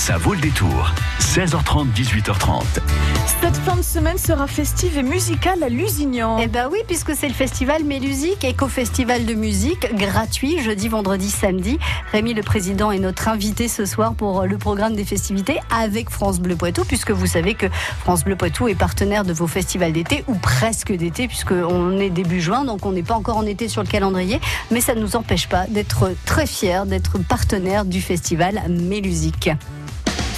Ça vaut le détour. 16h30, 18h30. Cette fin de semaine sera festive et musicale à Lusignan. Eh ben oui, puisque c'est le festival Mélusique, éco-festival de musique, gratuit, jeudi, vendredi, samedi. Rémi, le président, est notre invité ce soir pour le programme des festivités avec France Bleu Poitou, puisque vous savez que France Bleu Poitou est partenaire de vos festivals d'été, ou presque d'été, puisqu'on est début juin, donc on n'est pas encore en été sur le calendrier, mais ça ne nous empêche pas d'être très fiers d'être partenaire du festival Mélusique.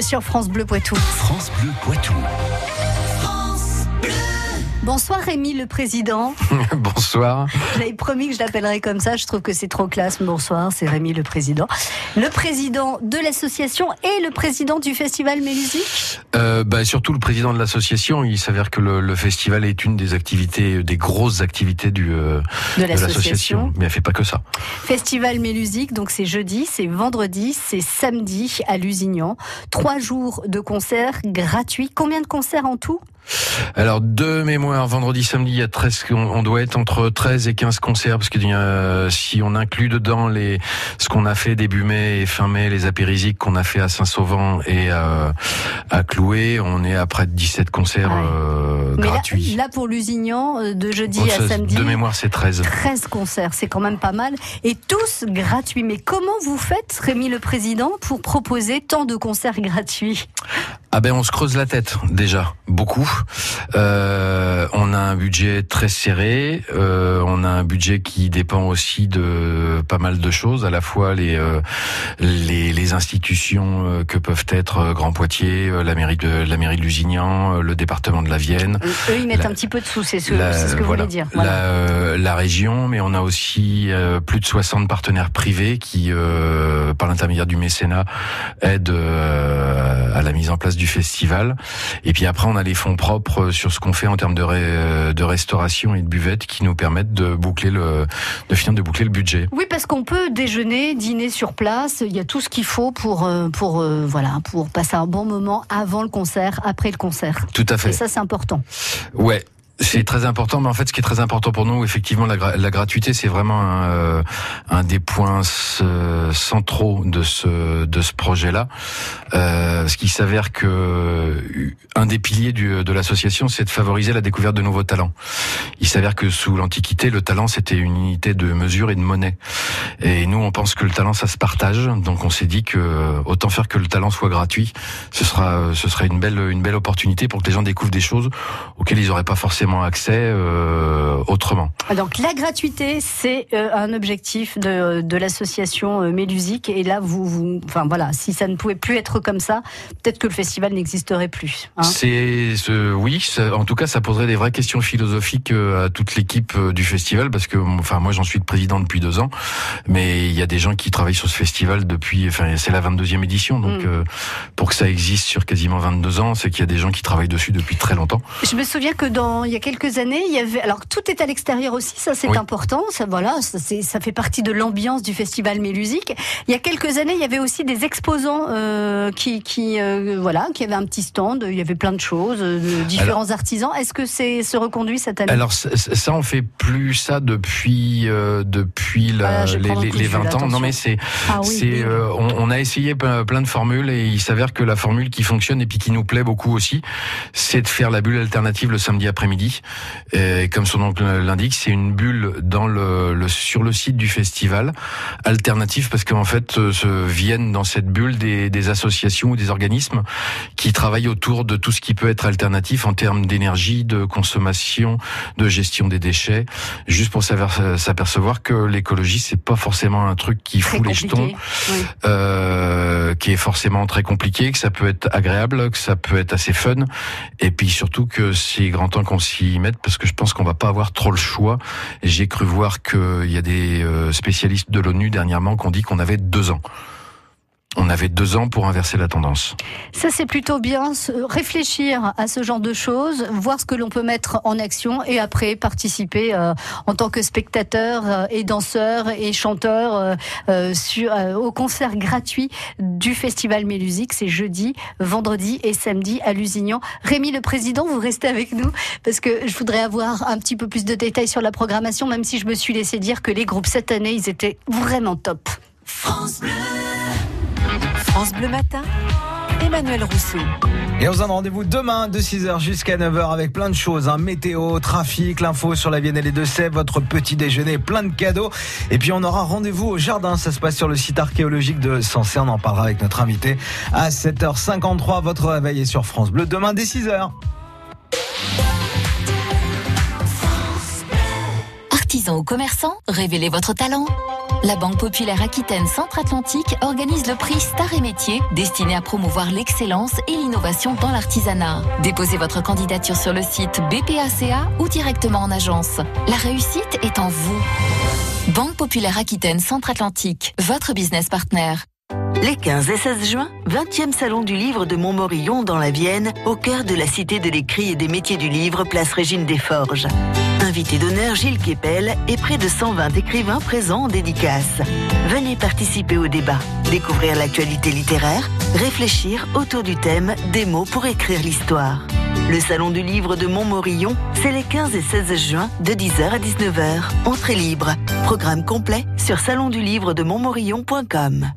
Sur France Bleu Poitou. France Bleu Poitou. Bonsoir Rémi le président. Bonsoir. J'avais promis que je l'appellerais comme ça, je trouve que c'est trop classe. Bonsoir, c'est Rémi le président. Le président de l'association et le président du festival Mélusique euh, bah, Surtout le président de l'association. Il s'avère que le, le, festival est une des activités, des grosses activités du, euh, de l'association. Mais elle fait pas que ça. Festival Mélusique, donc c'est jeudi, c'est vendredi, c'est samedi à Lusignan. Trois jours de concerts gratuits. Combien de concerts en tout? Alors, de mémoire, vendredi, samedi, il y a 13, on, doit être entre 13 et 15 concerts, parce que euh, si on inclut dedans les, ce qu'on a fait début mai et fin mai, les apérisiques qu'on a fait à Saint-Sauvant et à, à Cloué, on est à près de 17 concerts euh, gratuits. Là, pour Lusignan, euh, de jeudi à samedi. De mémoire, c'est 13. 13 concerts, c'est quand même pas mal. Et tous gratuits. Mais comment vous faites, Rémi le Président, pour proposer tant de concerts gratuits? Ah ben on se creuse la tête déjà beaucoup. Euh, on a un budget très serré. Euh, on a un budget qui dépend aussi de pas mal de choses, à la fois les euh, les, les, institutions euh, que peuvent être euh, Grand Poitiers, la mairie de la mairie de Lusignan, le département de la Vienne. Eux ils mettent un petit peu de sous, c'est ce, ce, que vous voulez dire. La, la, région, mais on a aussi plus de 60 partenaires privés qui, par l'intermédiaire du mécénat, aident à la mise en place du festival. Et puis après, on a les fonds propres sur ce qu'on fait en termes de, de restauration et de buvette qui nous permettent de boucler le, de finir de boucler le budget. Oui, parce qu'on peut déjeuner, dîner sur place. Il y a tout ce qu'il faut pour, euh, pour, euh, voilà, pour passer un bon moment avant le concert, après le concert. Tout à fait. Et ça, c'est important. Ouais. C'est très important, mais en fait, ce qui est très important pour nous, effectivement, la, gratuité, c'est vraiment un, euh, un, des points centraux de ce de ce projet-là. Euh, ce qui s'avère que un des piliers de l'association, c'est de favoriser la découverte de nouveaux talents. Il s'avère que sous l'Antiquité, le talent c'était une unité de mesure et de monnaie. Et nous, on pense que le talent, ça se partage. Donc, on s'est dit que autant faire que le talent soit gratuit, ce sera ce serait une belle une belle opportunité pour que les gens découvrent des choses auxquelles ils n'auraient pas forcément accès euh, autrement. Donc la gratuité, c'est euh, un objectif de, de l'association euh, Mélusique. Et là, vous, vous, enfin voilà, si ça ne pouvait plus être comme ça, peut-être que le festival n'existerait plus. Hein. c'est oui, en tout cas, ça poserait des vraies questions philosophiques à toute l'équipe du festival, parce que enfin moi j'en suis le président depuis deux ans, mais il y a des gens qui travaillent sur ce festival depuis, enfin c'est la 22e édition, donc mm. pour que ça existe sur quasiment 22 ans, c'est qu'il y a des gens qui travaillent dessus depuis très longtemps. Je me souviens que dans il y a quelques années, il y avait alors tout est à l'extérieur aussi, ça c'est important, ça voilà, ça, ça fait partie de l'ambiance du festival Mélusique. Il y a quelques années, il y avait aussi des exposants euh, qui, qui euh, voilà, qui avaient un petit stand, il y avait plein de choses, euh, de différents artisans. Est-ce que c'est se reconduit cette année? Alors ça, on fait plus ça depuis euh, depuis la, les, les, 20 ans. Non mais c'est ah c'est on, on, a essayé plein de formules et il s'avère que la formule qui fonctionne et puis qui nous plaît beaucoup aussi, c'est de faire la bulle alternative le samedi après-midi et comme son nom l'indique, c'est une bulle dans le, le, sur le site du festival, alternative parce qu'en fait euh, se viennent dans cette bulle des, des, associations ou des organismes qui travaillent autour de tout ce qui peut être alternatif en termes d'énergie, de consommation, de gestion des déchets, juste pour s'apercevoir que l'écologie c'est pas forcément un truc qui fout les jetons, euh, qui est forcément très compliqué, que ça peut être agréable, que ça peut être assez fun, et puis surtout que c'est grand temps qu'on s'y parce que je pense qu'on va pas avoir trop le choix. J'ai cru voir qu'il y a des euh, spécialistes de l'ONU dernièrement qui ont dit qu'on avait deux ans. On avait deux ans pour inverser la tendance. Ça, c'est plutôt bien. Réfléchir à ce genre de choses, voir ce que l'on peut mettre en action et après participer euh, en tant que spectateur euh, et danseur et chanteur euh, sur, au concert gratuit du Festival Mélusique. C'est jeudi, vendredi et samedi à Lusignan. Rémi, le président, vous restez avec nous parce que je voudrais avoir un petit peu plus de détails sur la programmation, même si je me suis laissé dire que les groupes cette année, ils étaient vraiment top. France Bleu. France Bleu Matin, Emmanuel Rousseau. Et on se donne rendez-vous demain de 6h jusqu'à 9h avec plein de choses. Hein. Météo, trafic, l'info sur la Vienne et les Deux-Sèvres, votre petit déjeuner, plein de cadeaux. Et puis on aura rendez-vous au jardin. Ça se passe sur le site archéologique de Sensé. On en parlera avec notre invité à 7h53. Votre réveil est sur France Bleu demain dès 6h. Artisans ou commerçants, révélez votre talent. La Banque Populaire Aquitaine Centre-Atlantique organise le prix Star et Métier destiné à promouvoir l'excellence et l'innovation dans l'artisanat. Déposez votre candidature sur le site BPACA ou directement en agence. La réussite est en vous. Banque Populaire Aquitaine Centre-Atlantique, votre business partner. Les 15 et 16 juin, 20e salon du livre de Montmorillon dans la Vienne, au cœur de la cité de l'écrit et des métiers du livre, place Régine des Invité d'honneur Gilles Kepel et près de 120 écrivains présents en dédicace. Venez participer au débat, découvrir l'actualité littéraire, réfléchir autour du thème des mots pour écrire l'histoire. Le Salon du Livre de Montmorillon, c'est les 15 et 16 juin de 10h à 19h. Entrée libre. Programme complet sur salondulivre-de-montmorillon.com.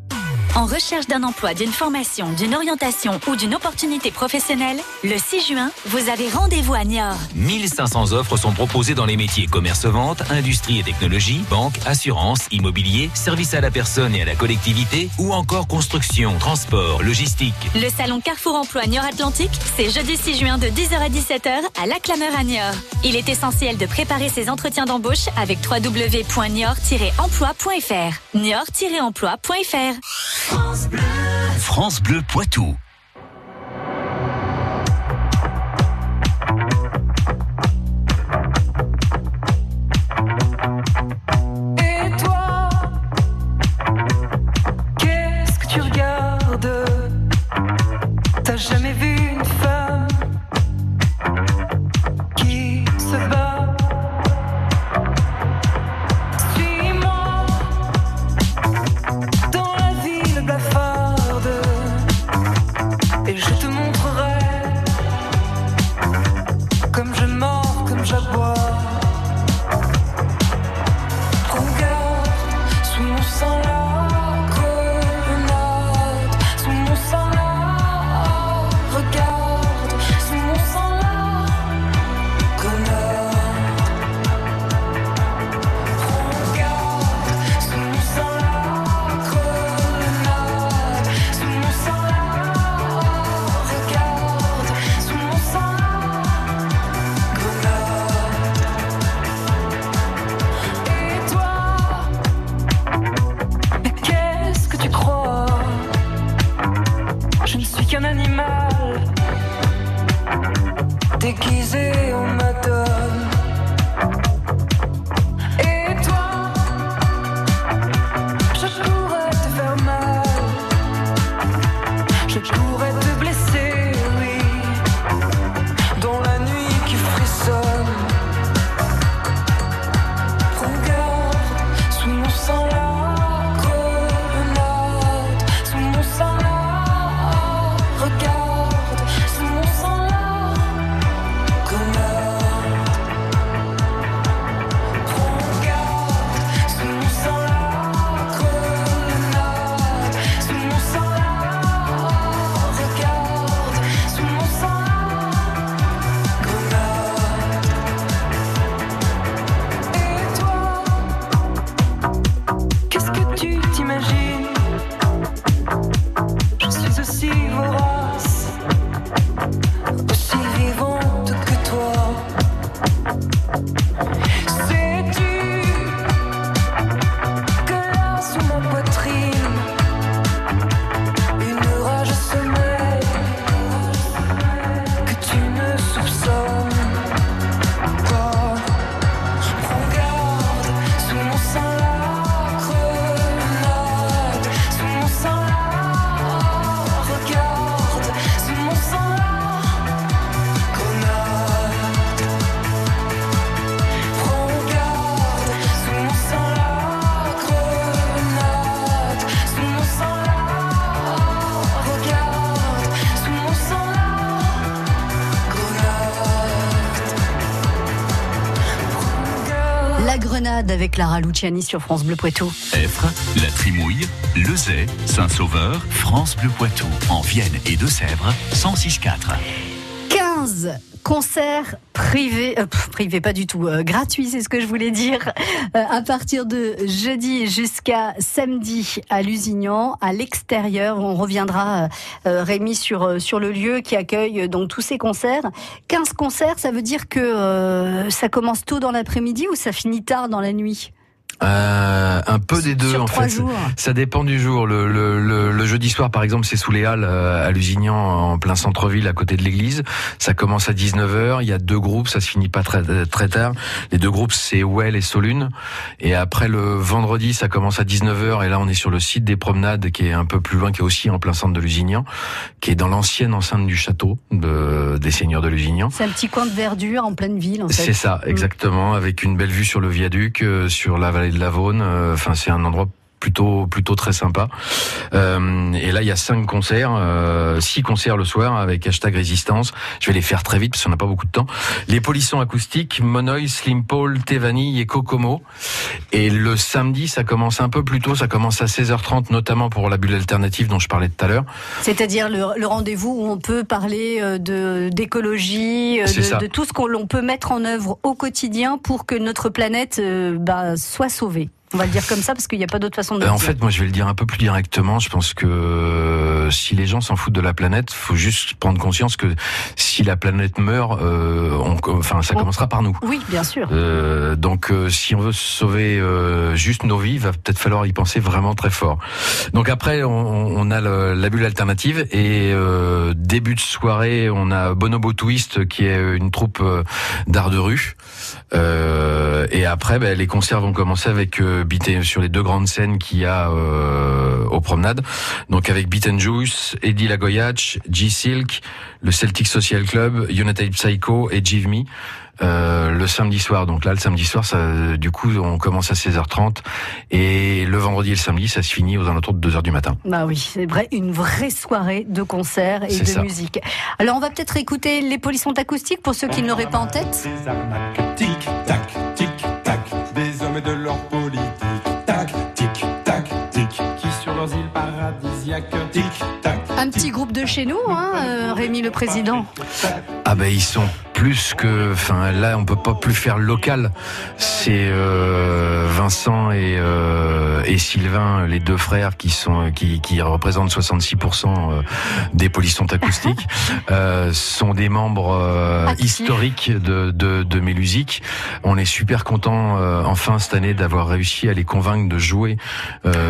En recherche d'un emploi, d'une formation, d'une orientation ou d'une opportunité professionnelle, le 6 juin, vous avez rendez-vous à Niort. 1500 offres sont proposées dans les métiers commerce-vente, industrie et technologie, banque, assurance, immobilier, service à la personne et à la collectivité ou encore construction, transport, logistique. Le salon Carrefour Emploi Niort Atlantique, c'est jeudi 6 juin de 10h à 17h à La Clameur à Niort. Il est essentiel de préparer ses entretiens d'embauche avec www.niort-emploi.fr. Niort-emploi.fr. France Bleu. France Bleu Poitou. Avec Clara Luciani sur France Bleu Poitou. Effre, La Trimouille, Lezay, Saint-Sauveur, France Bleu Poitou, en Vienne et de Sèvres, 106.4. 15 concerts privés, euh, privés pas du tout, euh, gratuits, c'est ce que je voulais dire, euh, à partir de jeudi jusqu'à samedi à Lusignan, à l'extérieur. On reviendra, Rémi, sur, sur le lieu qui accueille donc tous ces concerts. 15 concerts, ça veut dire que ça commence tôt dans l'après-midi ou ça finit tard dans la nuit? Euh, un peu des deux en fait. Ça dépend du jour. Le, le, le, jeudi soir par exemple c'est sous les Halles euh, à Lusignan en plein centre-ville à côté de l'église. Ça commence à 19h, il y a deux groupes, ça se finit pas très, très tard. Les deux groupes c'est Well et Solune. Et après le vendredi ça commence à 19h et là on est sur le site des promenades qui est un peu plus loin, qui est aussi en plein centre de Lusignan, qui est dans l'ancienne enceinte du château de, des seigneurs de Lusignan. C'est un petit coin de verdure en pleine ville en fait. C'est ça, mm. exactement, avec une belle vue sur le viaduc, euh, sur la vallée de la Vaune. Euh, enfin, c'est un endroit plutôt plutôt très sympa. Euh, et là, il y a cinq concerts, euh, six concerts le soir avec hashtag résistance. Je vais les faire très vite parce qu'on n'a pas beaucoup de temps. Les polissons acoustiques, Monoï, Slim Paul, Tevani et Kokomo. Et le samedi, ça commence un peu plus tôt, ça commence à 16h30, notamment pour la bulle alternative dont je parlais tout à l'heure. C'est-à-dire le, rendez-vous où on peut parler euh, de d'écologie, de, de, tout ce qu'on peut mettre en œuvre au quotidien pour que notre planète bah, soit sauvée. On va le dire comme ça parce qu'il n'y a pas d'autre façon de le euh, En fait, moi, je vais le dire un peu plus directement. Je pense que euh, si les gens s'en foutent de la planète, faut juste prendre conscience que si la planète meurt, euh, on, enfin, ça commencera par nous. Oui, bien sûr. Donc, si on veut sauver juste nos vies, il va peut-être falloir y penser vraiment très fort. Donc après, on, on a le, la bulle alternative et début de soirée, on a Bonobo Twist qui est une troupe d'art de rue. et après, ben, les concerts vont commencer avec Beat sur les deux grandes scènes qu'il y a euh, aux promenades. Donc avec Beat and Juice, Eddie Lagoyach, G-Silk, le Celtic Social Club, United Psycho et Give Me. Euh, le samedi soir. Donc là, le samedi soir, ça, du coup, on commence à 16h30 et le vendredi et le samedi, ça se finit aux alentours de 2h du matin. Bah oui, c'est vrai, une vraie soirée de concert et de musique. Alors, on va peut-être écouter les polissons acoustiques pour ceux qui ne l'auraient pas en tête. tic tac, tic tac, des hommes de leur Un petit groupe de chez nous, hein, euh, Rémi le président. Ah ben ils sont plus que, enfin là on peut pas plus faire local. C'est euh, Vincent et, euh, et Sylvain, les deux frères qui sont qui, qui représentent 66% euh, des polissons acoustiques, euh, sont des membres euh, historiques de, de, de Mélusique. On est super content enfin cette année d'avoir réussi à les convaincre de jouer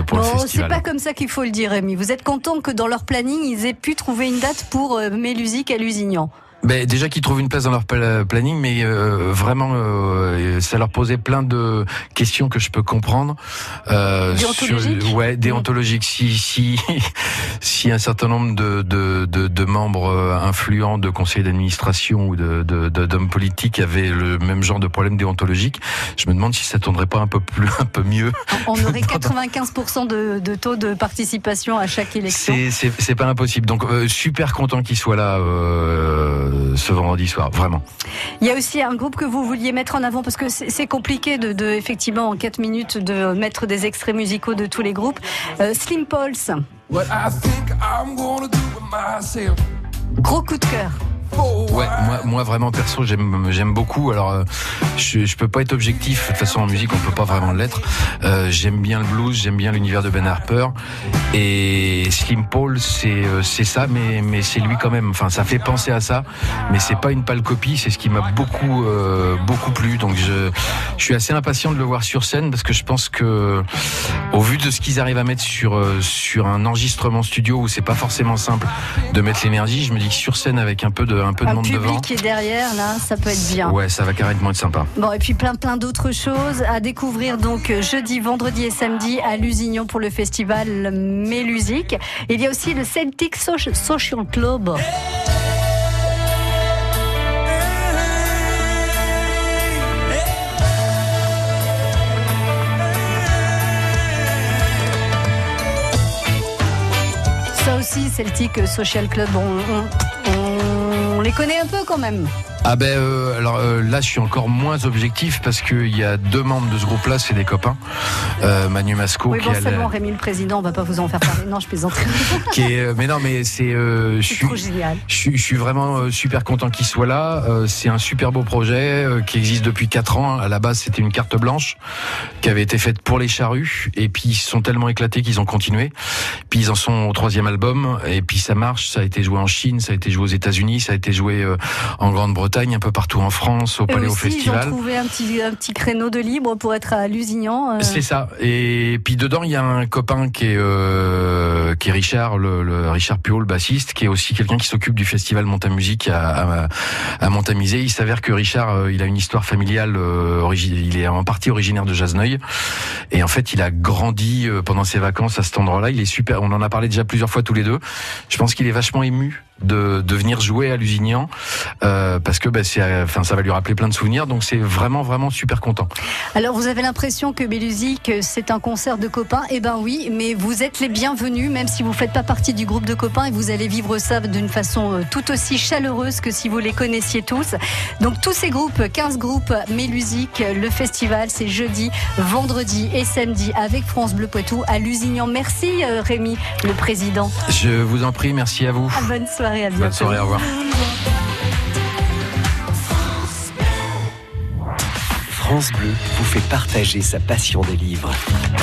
pour le festival. C'est pas comme ça qu'il faut le dire, Rémi. Vous êtes content que dans leur planning ils aient pu trouver une date pour Mélusique à Lusignan ben, déjà qu'ils trouvent une place dans leur planning, mais euh, vraiment, euh, ça leur posait plein de questions que je peux comprendre. Euh, déontologiques. ouais, déontologiques. Si si si un certain nombre de de, de, de membres euh, influents de conseils d'administration ou de d'hommes politiques avaient le même genre de problème déontologique, je me demande si ça tournerait pas un peu plus un peu mieux. On aurait 95% de, de taux de participation à chaque élection. C'est c'est pas impossible. Donc euh, super content qu'ils soient là. Euh, ce vendredi soir, vraiment. Il y a aussi un groupe que vous vouliez mettre en avant parce que c'est compliqué de, de, effectivement en 4 minutes de mettre des extraits musicaux de tous les groupes. Euh, Slim Pulse. Gros coup de cœur. Ouais, moi, moi vraiment perso, j'aime, beaucoup. Alors, euh, je, je peux pas être objectif. De toute façon, en musique, on peut pas vraiment l'être. Euh, j'aime bien le blues, j'aime bien l'univers de Ben Harper. Et Slim Paul, c'est, euh, c'est ça, mais, mais c'est lui quand même. Enfin, ça fait penser à ça, mais c'est pas une pâle copie. C'est ce qui m'a beaucoup, beaucoup plu. Donc, je, je suis assez impatient de le voir sur scène parce que je pense que, au vu de ce qu'ils arrivent à mettre sur, sur un enregistrement studio où c'est pas forcément simple de mettre l'énergie, je me dis que sur scène avec un peu de un peu de monde devant. qui est derrière, là, ça peut être bien. Ouais, ça va carrément être sympa. Bon, et puis plein, plein d'autres choses à découvrir donc jeudi, vendredi et samedi à Lusignan pour le festival Mélusique. Il y a aussi le Celtic Social Club. Ça aussi, Celtic Social Club, on les connaît un peu quand même. Ah ben euh, alors euh, là je suis encore moins objectif parce qu'il y a deux membres de ce groupe-là, c'est des copains. Euh, Manu Masco oui, qui bon, seulement Rémi le président, on va pas vous en faire parler. Non, je plaisante. qui est, mais non, mais c'est. je suis. Je, suis vraiment super content qu'il soit là. c'est un super beau projet qui existe depuis quatre ans. À la base, c'était une carte blanche qui avait été faite pour les charrues et puis ils sont tellement éclatés qu'ils ont continué. Puis ils en sont au troisième album et puis ça marche. Ça a été joué en Chine, ça a été joué aux États-Unis, ça a été joué en Grande-Bretagne un peu partout en France, au Palais au Festival. Ils ont trouvé un petit, un petit créneau de libre pour être à Lusignan. Euh. C'est ça. Et puis dedans, il y a un copain qui est, euh, qui est Richard, le, Richard Puot, le bassiste, qui est aussi quelqu'un qui s'occupe du festival Montamusique à, à, à Montamisé. Il s'avère que Richard, euh, il a une histoire familiale, il est en partie originaire de Jasneuil. Et en fait, il a grandi pendant ses vacances à cet endroit-là. Il est super, on en a parlé déjà plusieurs fois tous les deux. Je pense qu'il est vachement ému de, de venir jouer à Lusignan euh, parce que bah, c'est, enfin, ça va lui rappeler plein de souvenirs. Donc c'est vraiment vraiment super content. Alors vous avez l'impression que Bélusique c'est un concert de copains? Eh ben oui, mais vous êtes les bienvenus, même si vous faites pas partie du groupe de copains et vous allez vivre ça d'une façon euh, tout aussi chaleureuse que si vous les connaissiez tous. Donc tous ces groupes, 15 groupes Mélusique, le festival c'est jeudi, vendredi et samedi avec France Bleu Poitou à Lusignan. Merci euh, Rémi, le président. Je vous en prie, merci à vous. bonne soirée, à bientôt. Bonne soirée, au revoir. France Bleu vous fait partager sa passion des livres.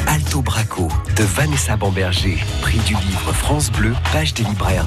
Alto Braco de Vanessa Bamberger, prix du livre France Bleu, page des libraires.